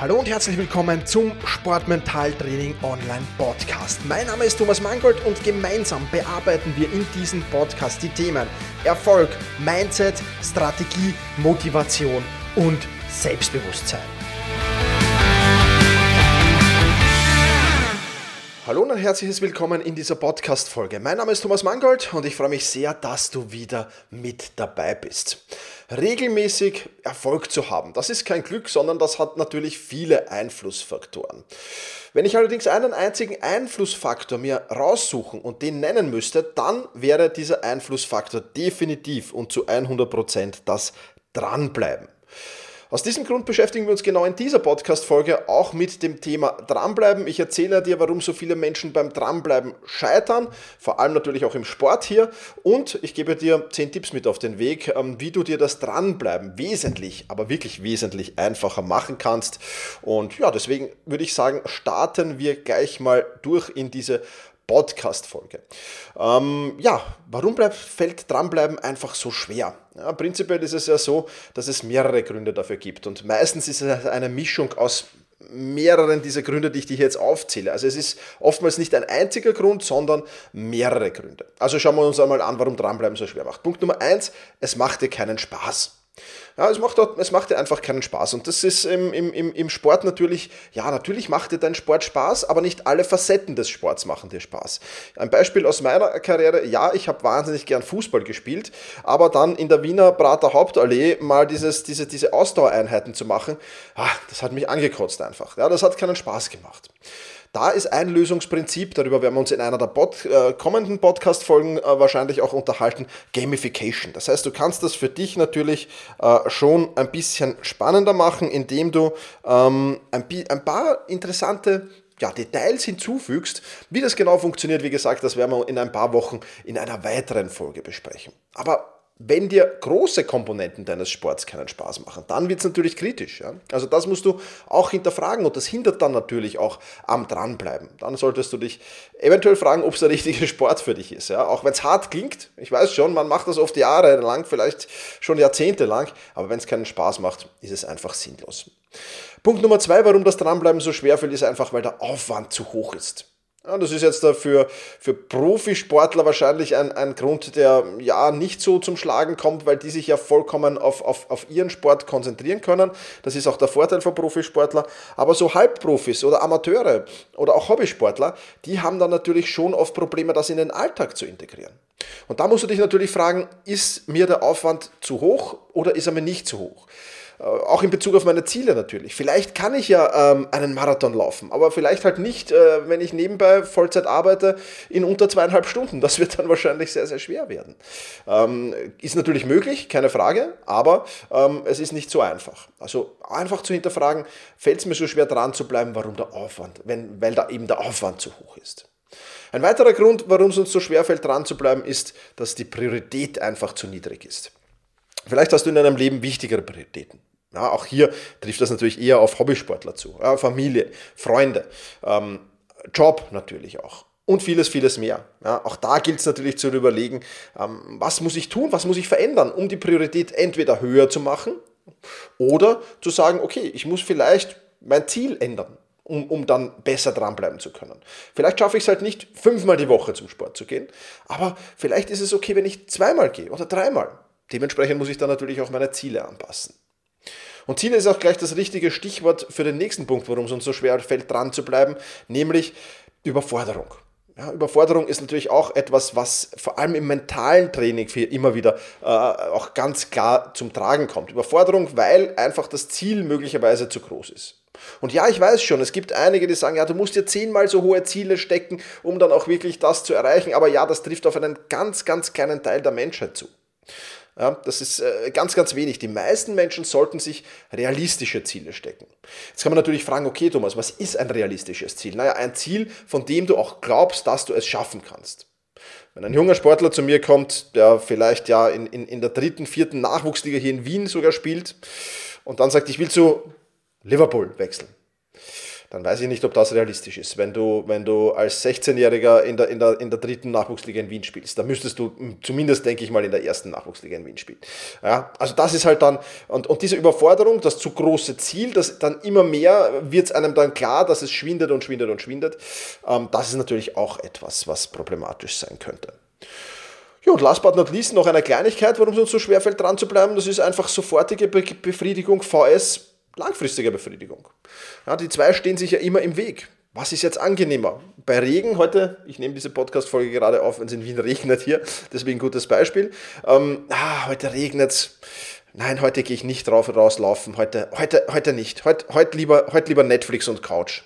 Hallo und herzlich willkommen zum Sportmentaltraining Online Podcast. Mein Name ist Thomas Mangold und gemeinsam bearbeiten wir in diesem Podcast die Themen Erfolg, Mindset, Strategie, Motivation und Selbstbewusstsein. Hallo und ein herzliches Willkommen in dieser Podcast-Folge. Mein Name ist Thomas Mangold und ich freue mich sehr, dass du wieder mit dabei bist. Regelmäßig Erfolg zu haben, das ist kein Glück, sondern das hat natürlich viele Einflussfaktoren. Wenn ich allerdings einen einzigen Einflussfaktor mir raussuchen und den nennen müsste, dann wäre dieser Einflussfaktor definitiv und zu 100% das Dranbleiben. Aus diesem Grund beschäftigen wir uns genau in dieser Podcast-Folge auch mit dem Thema Dranbleiben. Ich erzähle dir, warum so viele Menschen beim Dranbleiben scheitern, vor allem natürlich auch im Sport hier. Und ich gebe dir zehn Tipps mit auf den Weg, ähm, wie du dir das Dranbleiben wesentlich, aber wirklich wesentlich einfacher machen kannst. Und ja, deswegen würde ich sagen, starten wir gleich mal durch in diese Podcast-Folge. Ähm, ja, warum bleibt, fällt dranbleiben einfach so schwer? Ja, prinzipiell ist es ja so, dass es mehrere Gründe dafür gibt und meistens ist es eine Mischung aus mehreren dieser Gründe, die ich dir jetzt aufzähle. Also es ist oftmals nicht ein einziger Grund, sondern mehrere Gründe. Also schauen wir uns einmal an, warum dranbleiben so schwer macht. Punkt Nummer eins, es macht dir keinen Spaß. Ja, es macht, es macht dir einfach keinen Spaß. Und das ist im, im, im Sport natürlich, ja, natürlich macht dir dein Sport Spaß, aber nicht alle Facetten des Sports machen dir Spaß. Ein Beispiel aus meiner Karriere, ja, ich habe wahnsinnig gern Fußball gespielt, aber dann in der Wiener Prater Hauptallee mal dieses, diese, diese Ausdauereinheiten zu machen, ah, das hat mich angekotzt einfach. Ja, das hat keinen Spaß gemacht. Da ist ein Lösungsprinzip, darüber werden wir uns in einer der Pod, äh, kommenden Podcast-Folgen äh, wahrscheinlich auch unterhalten, Gamification. Das heißt, du kannst das für dich natürlich äh, schon ein bisschen spannender machen, indem du ähm, ein, ein paar interessante ja, Details hinzufügst. Wie das genau funktioniert, wie gesagt, das werden wir in ein paar Wochen in einer weiteren Folge besprechen. Aber wenn dir große Komponenten deines Sports keinen Spaß machen, dann wird es natürlich kritisch. Ja? Also das musst du auch hinterfragen und das hindert dann natürlich auch am Dranbleiben. Dann solltest du dich eventuell fragen, ob es der richtige Sport für dich ist. Ja? Auch wenn es hart klingt, ich weiß schon, man macht das oft Jahre lang, vielleicht schon Jahrzehnte lang, aber wenn es keinen Spaß macht, ist es einfach sinnlos. Punkt Nummer zwei, warum das Dranbleiben so schwer fällt, ist einfach, weil der Aufwand zu hoch ist. Ja, das ist jetzt für, für Profisportler wahrscheinlich ein, ein Grund, der ja nicht so zum Schlagen kommt, weil die sich ja vollkommen auf, auf, auf ihren Sport konzentrieren können. Das ist auch der Vorteil von Profisportler. Aber so Halbprofis oder Amateure oder auch Hobbysportler, die haben dann natürlich schon oft Probleme, das in den Alltag zu integrieren. Und da musst du dich natürlich fragen, ist mir der Aufwand zu hoch oder ist er mir nicht zu hoch? Äh, auch in Bezug auf meine Ziele natürlich. Vielleicht kann ich ja ähm, einen Marathon laufen, aber vielleicht halt nicht, äh, wenn ich nebenbei Vollzeit arbeite, in unter zweieinhalb Stunden. Das wird dann wahrscheinlich sehr, sehr schwer werden. Ähm, ist natürlich möglich, keine Frage, aber ähm, es ist nicht so einfach. Also einfach zu hinterfragen, fällt es mir so schwer dran zu bleiben, warum der Aufwand, wenn, weil da eben der Aufwand zu hoch ist. Ein weiterer Grund, warum es uns so schwer fällt, dran zu bleiben, ist, dass die Priorität einfach zu niedrig ist. Vielleicht hast du in deinem Leben wichtigere Prioritäten. Ja, auch hier trifft das natürlich eher auf Hobbysportler zu. Ja, Familie, Freunde, ähm, Job natürlich auch. Und vieles, vieles mehr. Ja, auch da gilt es natürlich zu überlegen, ähm, was muss ich tun, was muss ich verändern, um die Priorität entweder höher zu machen oder zu sagen, okay, ich muss vielleicht mein Ziel ändern, um, um dann besser dranbleiben zu können. Vielleicht schaffe ich es halt nicht, fünfmal die Woche zum Sport zu gehen, aber vielleicht ist es okay, wenn ich zweimal gehe oder dreimal. Dementsprechend muss ich dann natürlich auch meine Ziele anpassen. Und Ziele ist auch gleich das richtige Stichwort für den nächsten Punkt, warum es uns so schwer fällt, dran zu bleiben, nämlich Überforderung. Ja, Überforderung ist natürlich auch etwas, was vor allem im mentalen Training immer wieder äh, auch ganz klar zum Tragen kommt. Überforderung, weil einfach das Ziel möglicherweise zu groß ist. Und ja, ich weiß schon, es gibt einige, die sagen, ja, du musst dir zehnmal so hohe Ziele stecken, um dann auch wirklich das zu erreichen. Aber ja, das trifft auf einen ganz, ganz kleinen Teil der Menschheit zu. Das ist äh, ganz, ganz wenig. Die meisten Menschen sollten sich realistische Ziele stecken. Jetzt kann man natürlich fragen, okay Thomas, was ist ein realistisches Ziel? Naja, ein Ziel, von dem du auch glaubst, dass du es schaffen kannst. Wenn ein junger Sportler zu mir kommt, der vielleicht ja in, in, in der dritten, vierten Nachwuchsliga hier in Wien sogar spielt und dann sagt, ich will zu Liverpool wechseln dann weiß ich nicht, ob das realistisch ist. Wenn du, wenn du als 16-Jähriger in der, in, der, in der dritten Nachwuchsliga in Wien spielst, dann müsstest du zumindest, denke ich mal, in der ersten Nachwuchsliga in Wien spielen. Ja, also das ist halt dann, und, und diese Überforderung, das zu große Ziel, das dann immer mehr wird es einem dann klar, dass es schwindet und schwindet und schwindet. Ähm, das ist natürlich auch etwas, was problematisch sein könnte. Ja, und last but not least noch eine Kleinigkeit, warum es uns so schwerfällt, dran zu bleiben. Das ist einfach sofortige Befriedigung, VS, langfristige Befriedigung. Ja, die zwei stehen sich ja immer im Weg. Was ist jetzt angenehmer? Bei Regen heute, ich nehme diese Podcast-Folge gerade auf, wenn es in Wien regnet hier, deswegen gutes Beispiel. Ähm, ah, heute regnet es. Nein, heute gehe ich nicht drauf rauslaufen. Heute, heute, heute nicht. Heute, heute, lieber, heute lieber Netflix und Couch.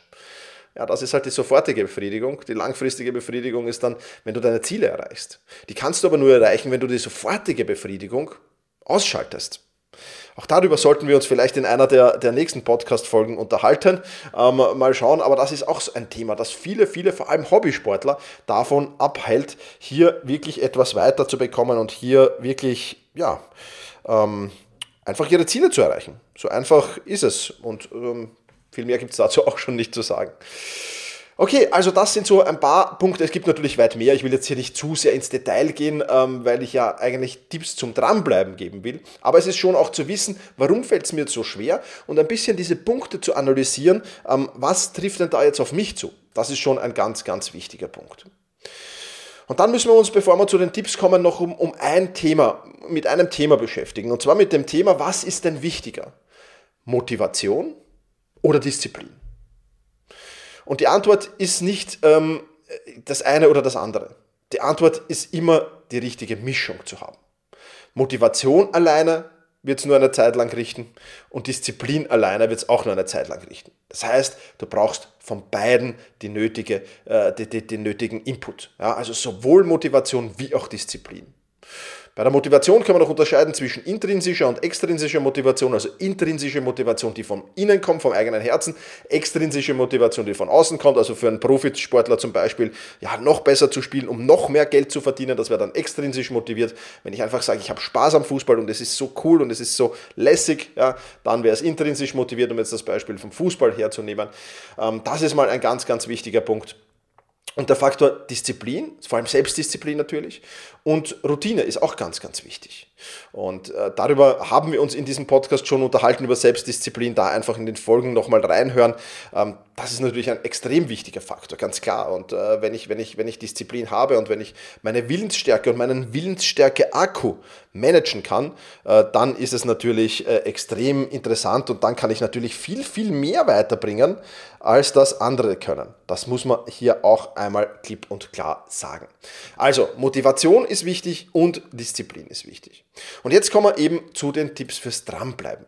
Ja, das ist halt die sofortige Befriedigung. Die langfristige Befriedigung ist dann, wenn du deine Ziele erreichst. Die kannst du aber nur erreichen, wenn du die sofortige Befriedigung ausschaltest. Auch darüber sollten wir uns vielleicht in einer der, der nächsten Podcast-Folgen unterhalten. Ähm, mal schauen, aber das ist auch so ein Thema, das viele, viele, vor allem Hobbysportler, davon abhält, hier wirklich etwas weiter zu bekommen und hier wirklich, ja, ähm, einfach ihre Ziele zu erreichen. So einfach ist es. Und ähm, viel mehr gibt es dazu auch schon nicht zu sagen. Okay, also das sind so ein paar Punkte. Es gibt natürlich weit mehr. Ich will jetzt hier nicht zu sehr ins Detail gehen, ähm, weil ich ja eigentlich Tipps zum Dranbleiben geben will. Aber es ist schon auch zu wissen, warum fällt es mir so schwer und ein bisschen diese Punkte zu analysieren, ähm, was trifft denn da jetzt auf mich zu. Das ist schon ein ganz, ganz wichtiger Punkt. Und dann müssen wir uns, bevor wir zu den Tipps kommen, noch um, um ein Thema, mit einem Thema beschäftigen. Und zwar mit dem Thema, was ist denn wichtiger? Motivation oder Disziplin? Und die Antwort ist nicht ähm, das eine oder das andere. Die Antwort ist immer die richtige Mischung zu haben. Motivation alleine wird es nur eine Zeit lang richten und Disziplin alleine wird es auch nur eine Zeit lang richten. Das heißt, du brauchst von beiden die nötige, äh, die, die, den nötigen Input. Ja? Also sowohl Motivation wie auch Disziplin. Bei der Motivation kann man noch unterscheiden zwischen intrinsischer und extrinsischer Motivation. Also intrinsische Motivation, die von innen kommt, vom eigenen Herzen. Extrinsische Motivation, die von außen kommt. Also für einen Profisportler zum Beispiel, ja, noch besser zu spielen, um noch mehr Geld zu verdienen. Das wäre dann extrinsisch motiviert. Wenn ich einfach sage, ich habe Spaß am Fußball und es ist so cool und es ist so lässig, ja, dann wäre es intrinsisch motiviert, um jetzt das Beispiel vom Fußball herzunehmen. Ähm, das ist mal ein ganz, ganz wichtiger Punkt. Und der Faktor Disziplin, vor allem Selbstdisziplin natürlich, und Routine ist auch ganz, ganz wichtig. Und äh, darüber haben wir uns in diesem Podcast schon unterhalten, über Selbstdisziplin, da einfach in den Folgen nochmal reinhören. Ähm, das ist natürlich ein extrem wichtiger Faktor, ganz klar. Und äh, wenn, ich, wenn, ich, wenn ich Disziplin habe und wenn ich meine Willensstärke und meinen Willensstärke-Akku managen kann, äh, dann ist es natürlich äh, extrem interessant und dann kann ich natürlich viel, viel mehr weiterbringen, als das andere können. Das muss man hier auch einmal klipp und klar sagen. Also, Motivation ist wichtig und Disziplin ist wichtig. Und jetzt kommen wir eben zu den Tipps fürs Dranbleiben.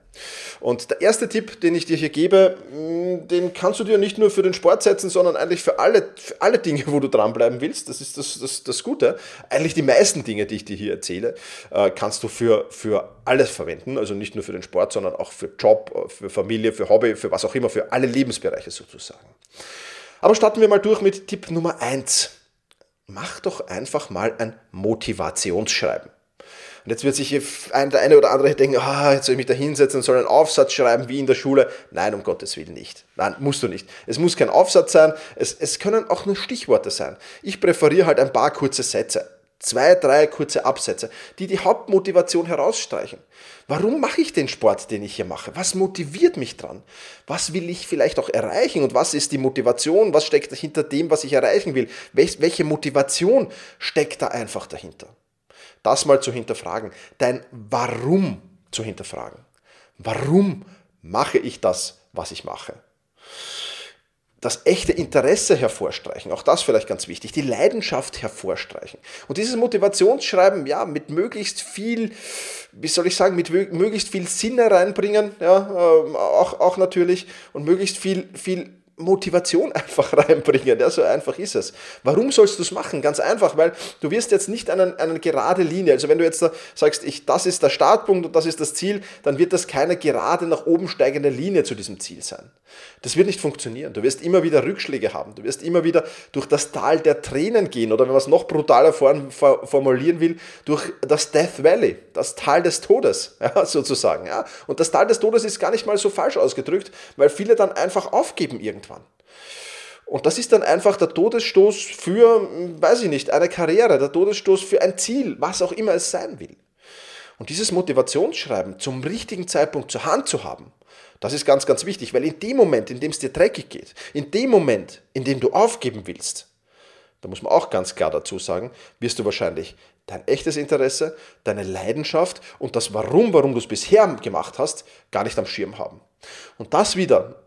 Und der erste Tipp, den ich dir hier gebe, mm, den kannst du dir nicht nur für den Sport setzen, sondern eigentlich für alle, für alle Dinge, wo du dranbleiben willst. Das ist das, das, das Gute. Eigentlich die meisten Dinge, die ich dir hier erzähle, äh, kannst du für, für alles verwenden. Also nicht nur für den Sport, sondern auch für Job, für Familie, für Hobby, für was auch immer, für alle Lebensbereiche sozusagen. Aber starten wir mal durch mit Tipp Nummer 1. Mach doch einfach mal ein Motivationsschreiben. Und jetzt wird sich der eine oder andere denken, ah, jetzt soll ich mich da hinsetzen und soll einen Aufsatz schreiben wie in der Schule. Nein, um Gottes Willen nicht. Nein, musst du nicht. Es muss kein Aufsatz sein, es, es können auch nur Stichworte sein. Ich präferiere halt ein paar kurze Sätze. Zwei, drei kurze Absätze, die die Hauptmotivation herausstreichen. Warum mache ich den Sport, den ich hier mache? Was motiviert mich dran? Was will ich vielleicht auch erreichen? Und was ist die Motivation? Was steckt hinter dem, was ich erreichen will? Welche Motivation steckt da einfach dahinter? Das mal zu hinterfragen, dein Warum zu hinterfragen. Warum mache ich das, was ich mache? das echte Interesse hervorstreichen, auch das vielleicht ganz wichtig, die Leidenschaft hervorstreichen. Und dieses Motivationsschreiben, ja, mit möglichst viel, wie soll ich sagen, mit möglichst viel Sinn reinbringen, ja, äh, auch, auch natürlich, und möglichst viel, viel Motivation einfach reinbringen. Ja, so einfach ist es. Warum sollst du es machen? Ganz einfach, weil du wirst jetzt nicht eine, eine gerade Linie, also wenn du jetzt sagst, ich, das ist der Startpunkt und das ist das Ziel, dann wird das keine gerade nach oben steigende Linie zu diesem Ziel sein. Das wird nicht funktionieren. Du wirst immer wieder Rückschläge haben. Du wirst immer wieder durch das Tal der Tränen gehen oder wenn man es noch brutaler formulieren will, durch das Death Valley, das Tal des Todes, ja, sozusagen. Ja. Und das Tal des Todes ist gar nicht mal so falsch ausgedrückt, weil viele dann einfach aufgeben irgendwann irgendwann. Und das ist dann einfach der Todesstoß für, weiß ich nicht, eine Karriere, der Todesstoß für ein Ziel, was auch immer es sein will. Und dieses Motivationsschreiben zum richtigen Zeitpunkt zur Hand zu haben, das ist ganz, ganz wichtig, weil in dem Moment, in dem es dir dreckig geht, in dem Moment, in dem du aufgeben willst, da muss man auch ganz klar dazu sagen, wirst du wahrscheinlich dein echtes Interesse, deine Leidenschaft und das Warum, warum du es bisher gemacht hast, gar nicht am Schirm haben. Und das wieder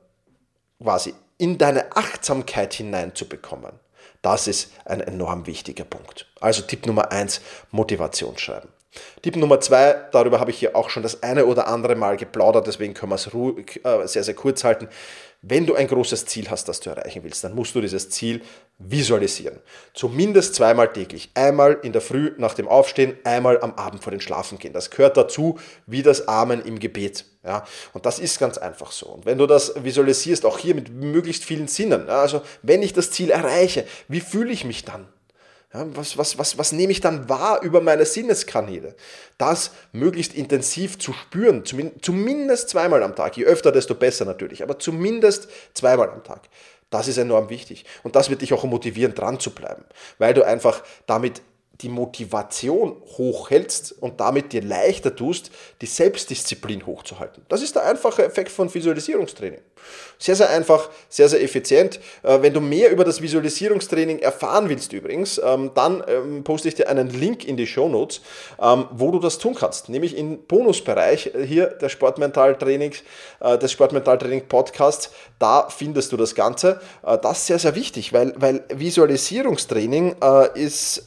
quasi in deine Achtsamkeit hineinzubekommen, das ist ein enorm wichtiger Punkt. Also Tipp Nummer eins: Motivation schreiben. Tipp Nummer zwei, darüber habe ich hier auch schon das eine oder andere Mal geplaudert, deswegen können wir es äh, sehr, sehr kurz halten. Wenn du ein großes Ziel hast, das du erreichen willst, dann musst du dieses Ziel visualisieren. Zumindest zweimal täglich. Einmal in der Früh nach dem Aufstehen, einmal am Abend vor dem Schlafengehen. Das gehört dazu wie das Amen im Gebet. Ja, und das ist ganz einfach so. Und wenn du das visualisierst, auch hier mit möglichst vielen Sinnen, ja, also wenn ich das Ziel erreiche, wie fühle ich mich dann? Ja, was, was, was, was nehme ich dann wahr über meine Sinneskanäle? Das möglichst intensiv zu spüren, zumindest zweimal am Tag. Je öfter, desto besser natürlich, aber zumindest zweimal am Tag. Das ist enorm wichtig. Und das wird dich auch motivieren, dran zu bleiben, weil du einfach damit die Motivation hochhältst und damit dir leichter tust, die Selbstdisziplin hochzuhalten. Das ist der einfache Effekt von Visualisierungstraining. Sehr, sehr einfach, sehr, sehr effizient. Äh, wenn du mehr über das Visualisierungstraining erfahren willst übrigens, ähm, dann ähm, poste ich dir einen Link in die Show Notes, ähm, wo du das tun kannst. Nämlich im Bonusbereich äh, hier der Sportmentaltraining, äh, des Sportmentaltraining Podcasts. Da findest du das Ganze. Das ist sehr, sehr wichtig, weil, weil Visualisierungstraining ist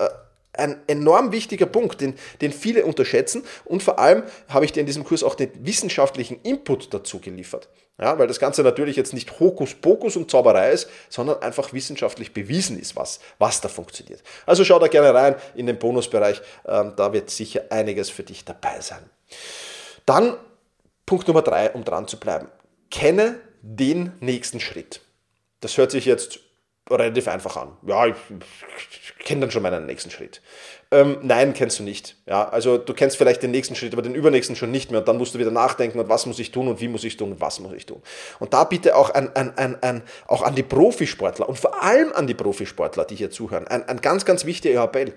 ein enorm wichtiger Punkt, den, den viele unterschätzen. Und vor allem habe ich dir in diesem Kurs auch den wissenschaftlichen Input dazu geliefert. Ja, weil das Ganze natürlich jetzt nicht Hokuspokus und Zauberei ist, sondern einfach wissenschaftlich bewiesen ist, was, was da funktioniert. Also schau da gerne rein in den Bonusbereich, ähm, da wird sicher einiges für dich dabei sein. Dann Punkt Nummer drei, um dran zu bleiben. Kenne den nächsten Schritt. Das hört sich jetzt relativ einfach an. Ja, ich, kenne dann schon meinen nächsten Schritt. Ähm, nein, kennst du nicht. Ja, also du kennst vielleicht den nächsten Schritt, aber den übernächsten schon nicht mehr. Und dann musst du wieder nachdenken, und was muss ich tun und wie muss ich tun und was muss ich tun. Und da bitte auch an, an, an, an, auch an die Profisportler und vor allem an die Profisportler, die hier zuhören, ein, ein ganz, ganz wichtiger Appell.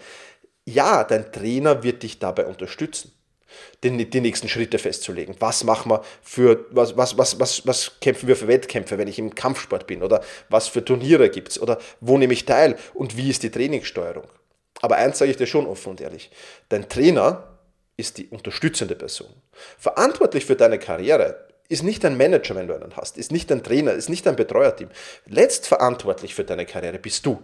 Ja, dein Trainer wird dich dabei unterstützen den, die nächsten Schritte festzulegen. Was machen wir für, was, was, was, was, was kämpfen wir für Wettkämpfe, wenn ich im Kampfsport bin? Oder was für Turniere gibt es? Oder wo nehme ich teil? Und wie ist die Trainingssteuerung? Aber eins sage ich dir schon offen und ehrlich. Dein Trainer ist die unterstützende Person. Verantwortlich für deine Karriere ist nicht dein Manager, wenn du einen hast, ist nicht dein Trainer, ist nicht dein Betreuerteam. Letztverantwortlich für deine Karriere bist du.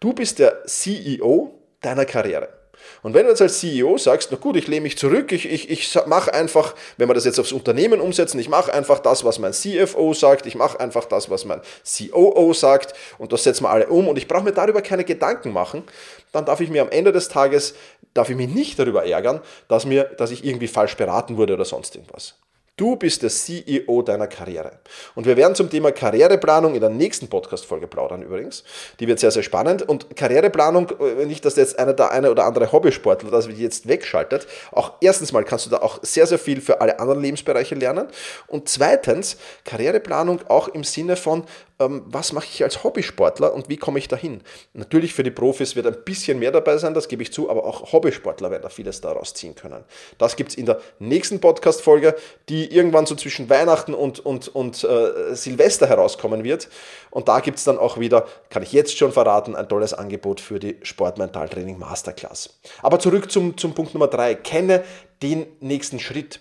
Du bist der CEO deiner Karriere. Und wenn du jetzt als CEO sagst, na gut, ich lehne mich zurück, ich, ich, ich mache einfach, wenn wir das jetzt aufs Unternehmen umsetzen, ich mache einfach das, was mein CFO sagt, ich mache einfach das, was mein COO sagt und das setzen wir alle um und ich brauche mir darüber keine Gedanken machen, dann darf ich mir am Ende des Tages, darf ich mich nicht darüber ärgern, dass, mir, dass ich irgendwie falsch beraten wurde oder sonst irgendwas. Du bist der CEO deiner Karriere. Und wir werden zum Thema Karriereplanung in der nächsten Podcast-Folge plaudern übrigens. Die wird sehr, sehr spannend. Und Karriereplanung, äh, nicht, dass jetzt einer der eine oder andere Hobbysportler das jetzt wegschaltet. Auch erstens mal kannst du da auch sehr, sehr viel für alle anderen Lebensbereiche lernen. Und zweitens, Karriereplanung auch im Sinne von, was mache ich als Hobbysportler und wie komme ich dahin? Natürlich für die Profis wird ein bisschen mehr dabei sein, das gebe ich zu, aber auch Hobbysportler werden da vieles daraus ziehen können. Das gibt es in der nächsten Podcast-Folge, die irgendwann so zwischen Weihnachten und, und, und äh, Silvester herauskommen wird. Und da gibt es dann auch wieder, kann ich jetzt schon verraten, ein tolles Angebot für die Sportmentaltraining Masterclass. Aber zurück zum, zum Punkt Nummer drei. Kenne den nächsten Schritt.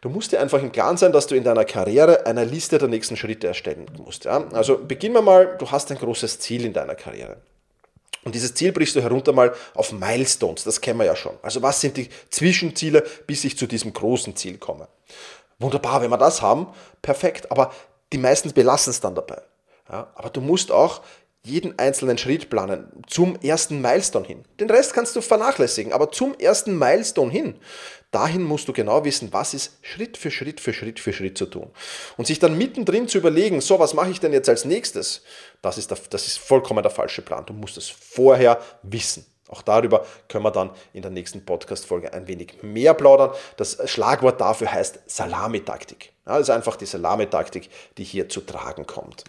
Du musst dir einfach im Klaren sein, dass du in deiner Karriere eine Liste der nächsten Schritte erstellen musst. Ja? Also beginnen wir mal, du hast ein großes Ziel in deiner Karriere. Und dieses Ziel brichst du herunter mal auf Milestones, das kennen wir ja schon. Also was sind die Zwischenziele, bis ich zu diesem großen Ziel komme? Wunderbar, wenn wir das haben, perfekt, aber die meisten belassen es dann dabei. Ja? Aber du musst auch jeden einzelnen Schritt planen zum ersten Milestone hin. Den Rest kannst du vernachlässigen, aber zum ersten Milestone hin, dahin musst du genau wissen, was ist Schritt für Schritt für Schritt für Schritt zu tun. Und sich dann mittendrin zu überlegen, so, was mache ich denn jetzt als nächstes, das ist, der, das ist vollkommen der falsche Plan. Du musst es vorher wissen. Auch darüber können wir dann in der nächsten Podcast-Folge ein wenig mehr plaudern. Das Schlagwort dafür heißt Salamitaktik. Ja, das ist einfach die Salamitaktik, die hier zu tragen kommt.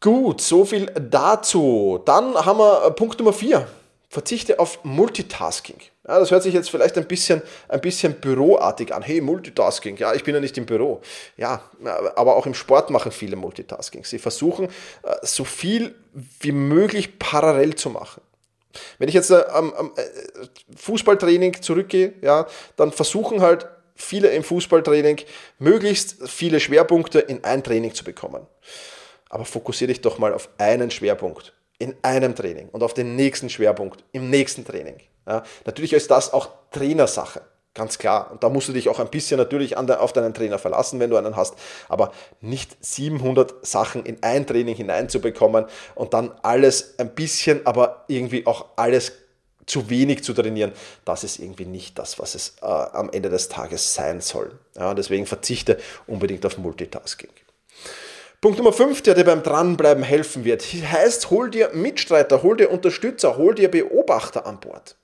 Gut, so viel dazu. Dann haben wir äh, Punkt Nummer 4. Verzichte auf Multitasking. Ja, das hört sich jetzt vielleicht ein bisschen, ein bisschen büroartig an. Hey, Multitasking. Ja, ich bin ja nicht im Büro. Ja, aber auch im Sport machen viele Multitasking. Sie versuchen, äh, so viel wie möglich parallel zu machen. Wenn ich jetzt äh, am, am Fußballtraining zurückgehe, ja, dann versuchen halt viele im Fußballtraining möglichst viele Schwerpunkte in ein Training zu bekommen. Aber fokussiere dich doch mal auf einen Schwerpunkt in einem Training und auf den nächsten Schwerpunkt im nächsten Training. Ja, natürlich ist das auch Trainersache, ganz klar. Und da musst du dich auch ein bisschen natürlich de, auf deinen Trainer verlassen, wenn du einen hast. Aber nicht 700 Sachen in ein Training hineinzubekommen und dann alles ein bisschen, aber irgendwie auch alles zu wenig zu trainieren, das ist irgendwie nicht das, was es äh, am Ende des Tages sein soll. Ja, deswegen verzichte unbedingt auf Multitasking. Punkt Nummer 5, der dir beim Dranbleiben helfen wird, heißt, hol dir Mitstreiter, hol dir Unterstützer, hol dir Beobachter an Bord.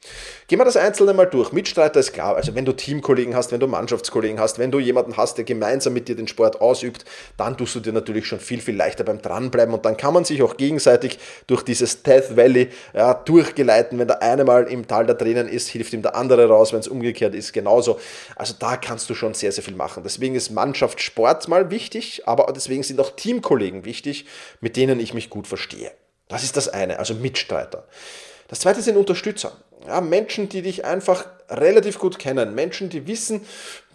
Gehen wir das Einzelne mal durch. Mitstreiter ist klar, also wenn du Teamkollegen hast, wenn du Mannschaftskollegen hast, wenn du jemanden hast, der gemeinsam mit dir den Sport ausübt, dann tust du dir natürlich schon viel, viel leichter beim Dranbleiben und dann kann man sich auch gegenseitig durch dieses Death Valley ja, durchgeleiten. Wenn der eine mal im Tal der Tränen ist, hilft ihm der andere raus, wenn es umgekehrt ist, genauso. Also da kannst du schon sehr, sehr viel machen. Deswegen ist Mannschaftssport mal wichtig, aber deswegen sind auch Teamkollegen wichtig, mit denen ich mich gut verstehe. Das ist das eine, also Mitstreiter. Das zweite sind Unterstützer. Ja, Menschen, die dich einfach relativ gut kennen, Menschen, die wissen,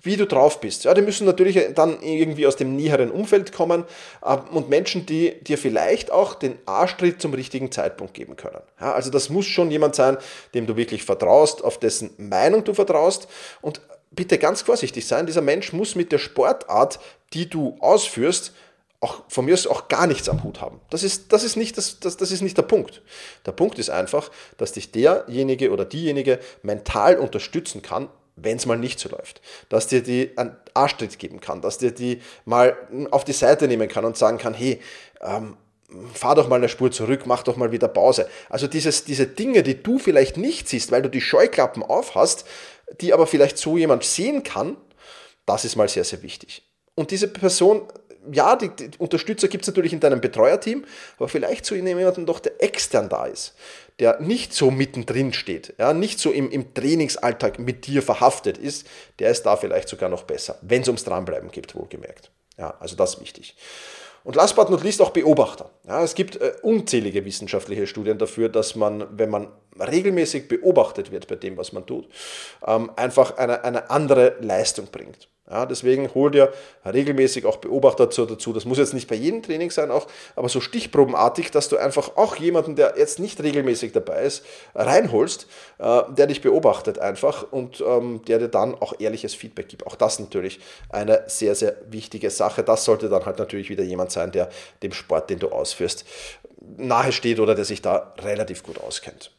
wie du drauf bist. Ja, die müssen natürlich dann irgendwie aus dem näheren Umfeld kommen und Menschen, die dir vielleicht auch den Arschtritt zum richtigen Zeitpunkt geben können. Ja, also das muss schon jemand sein, dem du wirklich vertraust, auf dessen Meinung du vertraust und bitte ganz vorsichtig sein, dieser Mensch muss mit der Sportart, die du ausführst, auch von mir aus auch gar nichts am Hut haben. Das ist, das ist, nicht, das, das, das ist nicht der Punkt. Der Punkt ist einfach, dass dich derjenige oder diejenige mental unterstützen kann, wenn es mal nicht so läuft. Dass dir die einen Arschtritt geben kann, dass dir die mal auf die Seite nehmen kann und sagen kann, hey, ähm, fahr doch mal eine Spur zurück, mach doch mal wieder Pause. Also dieses, diese Dinge, die du vielleicht nicht siehst, weil du die Scheuklappen auf hast, die aber vielleicht so jemand sehen kann, das ist mal sehr, sehr wichtig. Und diese Person ja, die, die Unterstützer gibt es natürlich in deinem Betreuerteam, aber vielleicht so jemanden doch, der extern da ist, der nicht so mittendrin steht, ja, nicht so im, im Trainingsalltag mit dir verhaftet ist, der ist da vielleicht sogar noch besser, wenn es ums Dranbleiben geht, wohlgemerkt. Ja, also das ist wichtig. Und last but not least auch Beobachter. Ja, es gibt äh, unzählige wissenschaftliche Studien dafür, dass man, wenn man regelmäßig beobachtet wird bei dem, was man tut, ähm, einfach eine, eine andere Leistung bringt. Ja, deswegen hol dir regelmäßig auch Beobachter dazu. Das muss jetzt nicht bei jedem Training sein, auch, aber so stichprobenartig, dass du einfach auch jemanden, der jetzt nicht regelmäßig dabei ist, reinholst, äh, der dich beobachtet einfach und ähm, der dir dann auch ehrliches Feedback gibt. Auch das natürlich eine sehr, sehr wichtige Sache. Das sollte dann halt natürlich wieder jemand sein, der dem Sport, den du ausführst, nahe steht oder der sich da relativ gut auskennt.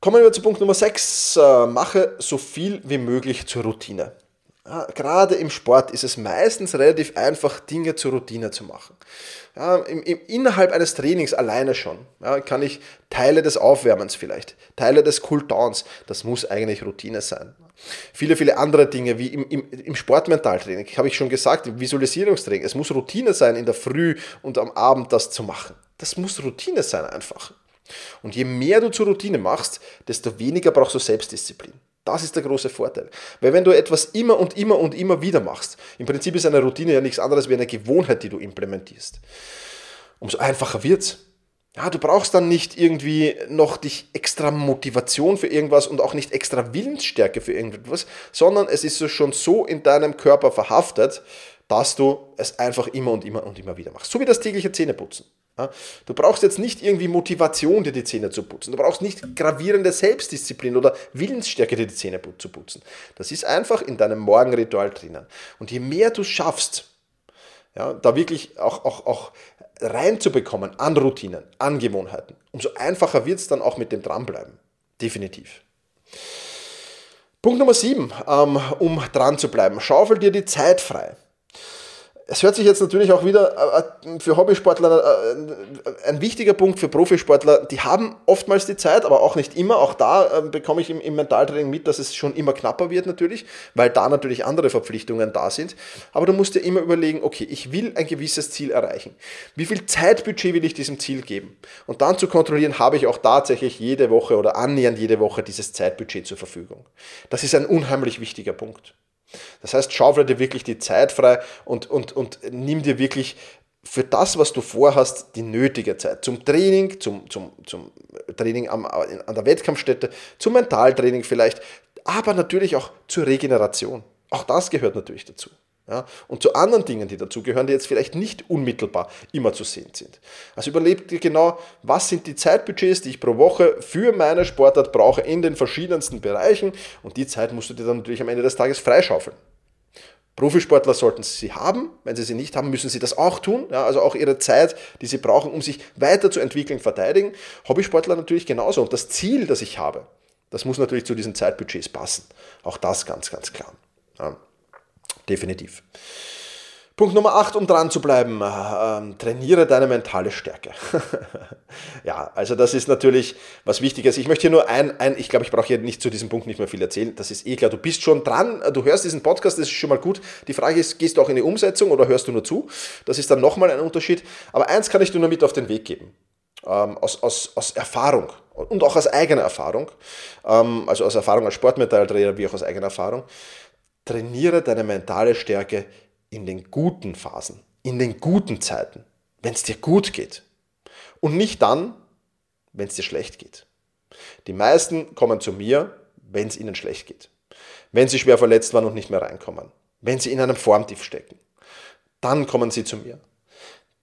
Kommen wir zu Punkt Nummer 6. Äh, mache so viel wie möglich zur Routine. Gerade im Sport ist es meistens relativ einfach, Dinge zur Routine zu machen. Ja, im, im, innerhalb eines Trainings alleine schon ja, kann ich Teile des Aufwärmens vielleicht, Teile des Cooldowns, das muss eigentlich Routine sein. Viele, viele andere Dinge, wie im, im, im Sportmentaltraining, habe ich schon gesagt, im Visualisierungstraining. Es muss Routine sein, in der Früh und am Abend das zu machen. Das muss Routine sein einfach. Und je mehr du zur Routine machst, desto weniger brauchst du Selbstdisziplin. Das ist der große Vorteil. Weil wenn du etwas immer und immer und immer wieder machst, im Prinzip ist eine Routine ja nichts anderes wie eine Gewohnheit, die du implementierst. Umso einfacher wird's. Ja, du brauchst dann nicht irgendwie noch dich extra Motivation für irgendwas und auch nicht extra Willensstärke für irgendwas, sondern es ist schon so in deinem Körper verhaftet, dass du es einfach immer und immer und immer wieder machst. So wie das tägliche Zähneputzen. Du brauchst jetzt nicht irgendwie Motivation, dir die Zähne zu putzen. Du brauchst nicht gravierende Selbstdisziplin oder Willensstärke, dir die Zähne zu putzen. Das ist einfach in deinem Morgenritual drinnen. Und je mehr du schaffst, ja, da wirklich auch, auch, auch reinzubekommen an Routinen, an Gewohnheiten, umso einfacher wird es dann auch mit dem Dranbleiben. Definitiv. Punkt Nummer 7, ähm, um dran zu bleiben. Schaufel dir die Zeit frei es hört sich jetzt natürlich auch wieder äh, für Hobbysportler äh, ein wichtiger Punkt für Profisportler. Die haben oftmals die Zeit, aber auch nicht immer. Auch da bekomme ich im Mentaltraining mit, dass es schon immer knapper wird natürlich, weil da natürlich andere Verpflichtungen da sind. Aber du musst dir immer überlegen, okay, ich will ein gewisses Ziel erreichen. Wie viel Zeitbudget will ich diesem Ziel geben? Und dann zu kontrollieren, habe ich auch tatsächlich jede Woche oder annähernd jede Woche dieses Zeitbudget zur Verfügung. Das ist ein unheimlich wichtiger Punkt. Das heißt, schaufel dir wirklich die Zeit frei und, und, und nimm dir wirklich für das, was du vorhast, die nötige Zeit. Zum Training, zum, zum, zum Training am, an der Wettkampfstätte, zum Mentaltraining vielleicht, aber natürlich auch zur Regeneration. Auch das gehört natürlich dazu. Ja, und zu anderen Dingen, die dazugehören, die jetzt vielleicht nicht unmittelbar immer zu sehen sind. Also überleg dir genau, was sind die Zeitbudgets, die ich pro Woche für meine Sportart brauche in den verschiedensten Bereichen und die Zeit musst du dir dann natürlich am Ende des Tages freischaufeln. Profisportler sollten sie haben, wenn sie sie nicht haben, müssen sie das auch tun, ja, also auch ihre Zeit, die sie brauchen, um sich weiterzuentwickeln, verteidigen. Hobbysportler natürlich genauso und das Ziel, das ich habe, das muss natürlich zu diesen Zeitbudgets passen. Auch das ganz, ganz klar. Ja definitiv. Punkt Nummer 8, um dran zu bleiben, ähm, trainiere deine mentale Stärke. ja, also das ist natürlich was Wichtiges. Ich möchte hier nur ein, ein ich glaube, ich brauche hier nicht zu diesem Punkt nicht mehr viel erzählen. Das ist eh klar, du bist schon dran, du hörst diesen Podcast, das ist schon mal gut. Die Frage ist, gehst du auch in die Umsetzung oder hörst du nur zu? Das ist dann nochmal ein Unterschied. Aber eins kann ich dir nur mit auf den Weg geben. Ähm, aus, aus, aus Erfahrung und auch aus eigener Erfahrung, ähm, also aus Erfahrung als Sportmetalltrainer wie auch aus eigener Erfahrung trainiere deine mentale Stärke in den guten Phasen, in den guten Zeiten, wenn es dir gut geht. Und nicht dann, wenn es dir schlecht geht. Die meisten kommen zu mir, wenn es ihnen schlecht geht. Wenn sie schwer verletzt waren und nicht mehr reinkommen. Wenn sie in einem Formtief stecken. Dann kommen sie zu mir.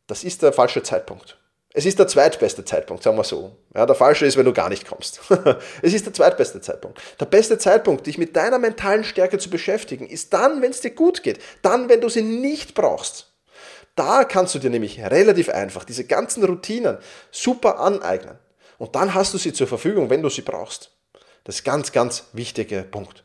Das ist der falsche Zeitpunkt. Es ist der zweitbeste Zeitpunkt, sagen wir so. Ja, der falsche ist, wenn du gar nicht kommst. es ist der zweitbeste Zeitpunkt. Der beste Zeitpunkt, dich mit deiner mentalen Stärke zu beschäftigen, ist dann, wenn es dir gut geht. Dann, wenn du sie nicht brauchst. Da kannst du dir nämlich relativ einfach diese ganzen Routinen super aneignen. Und dann hast du sie zur Verfügung, wenn du sie brauchst. Das ist ganz, ganz wichtiger Punkt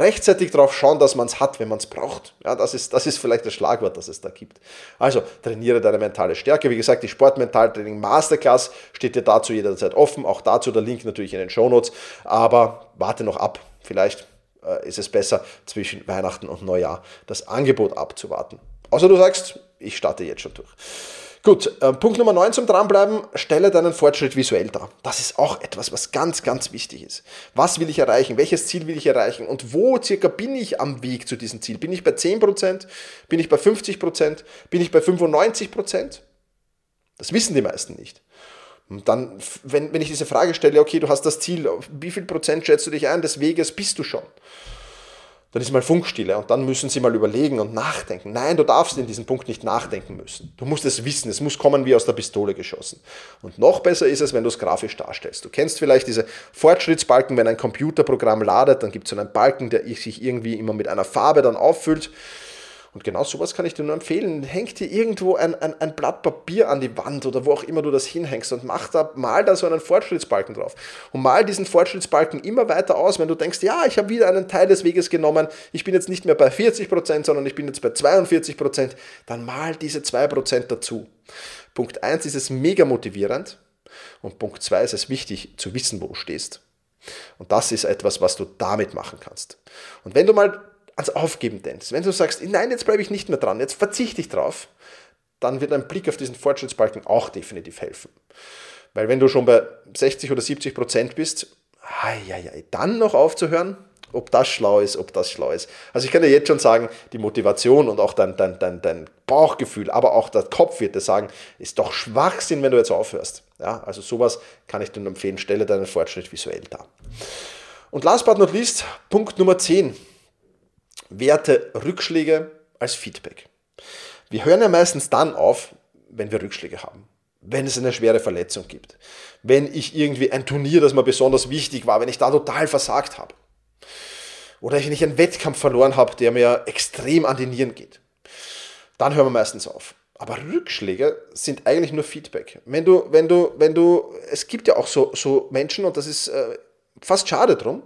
rechtzeitig darauf schauen, dass man es hat, wenn man es braucht. Ja, das, ist, das ist vielleicht das Schlagwort, das es da gibt. Also trainiere deine mentale Stärke. Wie gesagt, die Sportmentaltraining Masterclass steht dir dazu jederzeit offen. Auch dazu der Link natürlich in den Shownotes. Aber warte noch ab. Vielleicht äh, ist es besser, zwischen Weihnachten und Neujahr das Angebot abzuwarten. Außer du sagst, ich starte jetzt schon durch. Gut, äh, Punkt Nummer 9 zum Dranbleiben, stelle deinen Fortschritt visuell dar. Das ist auch etwas, was ganz, ganz wichtig ist. Was will ich erreichen? Welches Ziel will ich erreichen? Und wo circa bin ich am Weg zu diesem Ziel? Bin ich bei 10%? Bin ich bei 50%? Bin ich bei 95%? Das wissen die meisten nicht. Und dann, wenn, wenn ich diese Frage stelle, okay, du hast das Ziel, wie viel Prozent schätzt du dich ein des Weges bist du schon? Dann ist mal Funkstille und dann müssen sie mal überlegen und nachdenken. Nein, du darfst in diesem Punkt nicht nachdenken müssen. Du musst es wissen, es muss kommen wie aus der Pistole geschossen. Und noch besser ist es, wenn du es grafisch darstellst. Du kennst vielleicht diese Fortschrittsbalken, wenn ein Computerprogramm ladet, dann gibt es so einen Balken, der sich irgendwie immer mit einer Farbe dann auffüllt. Und genau sowas kann ich dir nur empfehlen. Häng dir irgendwo ein, ein, ein, Blatt Papier an die Wand oder wo auch immer du das hinhängst und mach da, mal da so einen Fortschrittsbalken drauf. Und mal diesen Fortschrittsbalken immer weiter aus, wenn du denkst, ja, ich habe wieder einen Teil des Weges genommen, ich bin jetzt nicht mehr bei 40%, sondern ich bin jetzt bei 42%, dann mal diese 2% dazu. Punkt 1 ist es mega motivierend und Punkt 2 ist es wichtig zu wissen, wo du stehst. Und das ist etwas, was du damit machen kannst. Und wenn du mal ans Aufgeben denkst, wenn du sagst, nein, jetzt bleibe ich nicht mehr dran, jetzt verzichte ich drauf, dann wird ein Blick auf diesen Fortschrittsbalken auch definitiv helfen. Weil wenn du schon bei 60 oder 70 Prozent bist, dann noch aufzuhören, ob das schlau ist, ob das schlau ist. Also ich kann dir jetzt schon sagen, die Motivation und auch dein, dein, dein, dein Bauchgefühl, aber auch der Kopf wird dir sagen, ist doch Schwachsinn, wenn du jetzt aufhörst. Ja, also sowas kann ich dir empfehlen, stelle deinen Fortschritt visuell dar. Und last but not least, Punkt Nummer 10 werte Rückschläge als Feedback. Wir hören ja meistens dann auf, wenn wir Rückschläge haben. Wenn es eine schwere Verletzung gibt. Wenn ich irgendwie ein Turnier, das mir besonders wichtig war, wenn ich da total versagt habe. Oder wenn ich einen Wettkampf verloren habe, der mir extrem an die Nieren geht. Dann hören wir meistens auf. Aber Rückschläge sind eigentlich nur Feedback. Wenn du, wenn du, wenn du, es gibt ja auch so, so Menschen, und das ist äh, fast schade drum,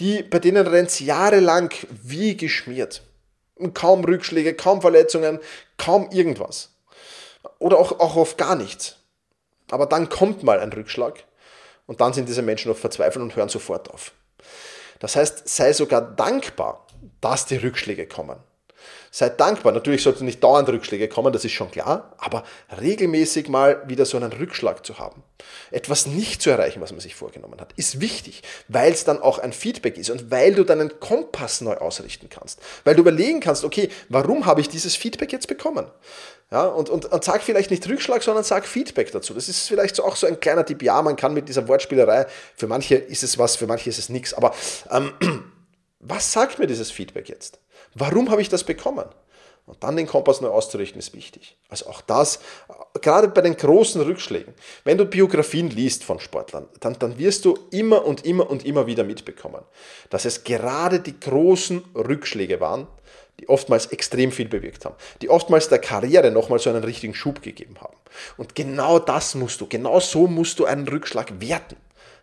die, bei denen rennt es jahrelang wie geschmiert. Kaum Rückschläge, kaum Verletzungen, kaum irgendwas. Oder auch, auch oft gar nichts. Aber dann kommt mal ein Rückschlag und dann sind diese Menschen oft verzweifelt und hören sofort auf. Das heißt, sei sogar dankbar, dass die Rückschläge kommen. Seid dankbar. Natürlich sollten nicht dauernd Rückschläge kommen, das ist schon klar, aber regelmäßig mal wieder so einen Rückschlag zu haben, etwas nicht zu erreichen, was man sich vorgenommen hat, ist wichtig, weil es dann auch ein Feedback ist und weil du deinen Kompass neu ausrichten kannst, weil du überlegen kannst, okay, warum habe ich dieses Feedback jetzt bekommen? Ja, und, und, und sag vielleicht nicht Rückschlag, sondern sag Feedback dazu. Das ist vielleicht so auch so ein kleiner Tipp. Ja, man kann mit dieser Wortspielerei, für manche ist es was, für manche ist es nichts. Aber ähm, was sagt mir dieses Feedback jetzt? Warum habe ich das bekommen? Und dann den Kompass neu auszurichten, ist wichtig. Also auch das, gerade bei den großen Rückschlägen. Wenn du Biografien liest von Sportlern, dann, dann wirst du immer und immer und immer wieder mitbekommen, dass es gerade die großen Rückschläge waren, die oftmals extrem viel bewirkt haben, die oftmals der Karriere nochmal so einen richtigen Schub gegeben haben. Und genau das musst du, genau so musst du einen Rückschlag werten.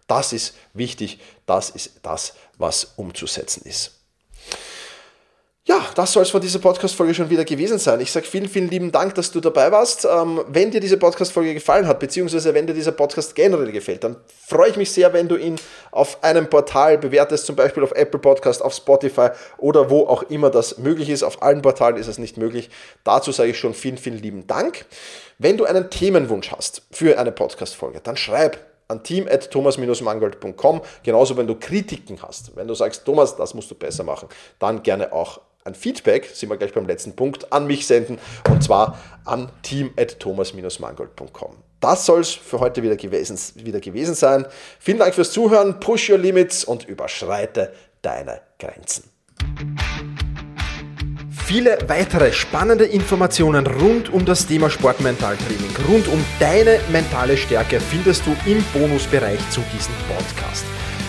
Das ist wichtig, das ist das, was umzusetzen ist. Ja, das soll es von dieser Podcast-Folge schon wieder gewesen sein. Ich sage vielen, vielen lieben Dank, dass du dabei warst. Ähm, wenn dir diese Podcast-Folge gefallen hat, beziehungsweise wenn dir dieser Podcast generell gefällt, dann freue ich mich sehr, wenn du ihn auf einem Portal bewertest, zum Beispiel auf Apple Podcast, auf Spotify oder wo auch immer das möglich ist. Auf allen Portalen ist es nicht möglich. Dazu sage ich schon vielen, vielen lieben Dank. Wenn du einen Themenwunsch hast für eine Podcast-Folge, dann schreib an team.thomas-mangold.com. Genauso, wenn du Kritiken hast. Wenn du sagst, Thomas, das musst du besser machen, dann gerne auch ein Feedback, sind wir gleich beim letzten Punkt, an mich senden und zwar an team.thomas-mangold.com. Das soll es für heute wieder gewesen, wieder gewesen sein. Vielen Dank fürs Zuhören, push your limits und überschreite deine Grenzen. Viele weitere spannende Informationen rund um das Thema Sportmentaltraining, rund um deine mentale Stärke findest du im Bonusbereich zu diesem Podcast.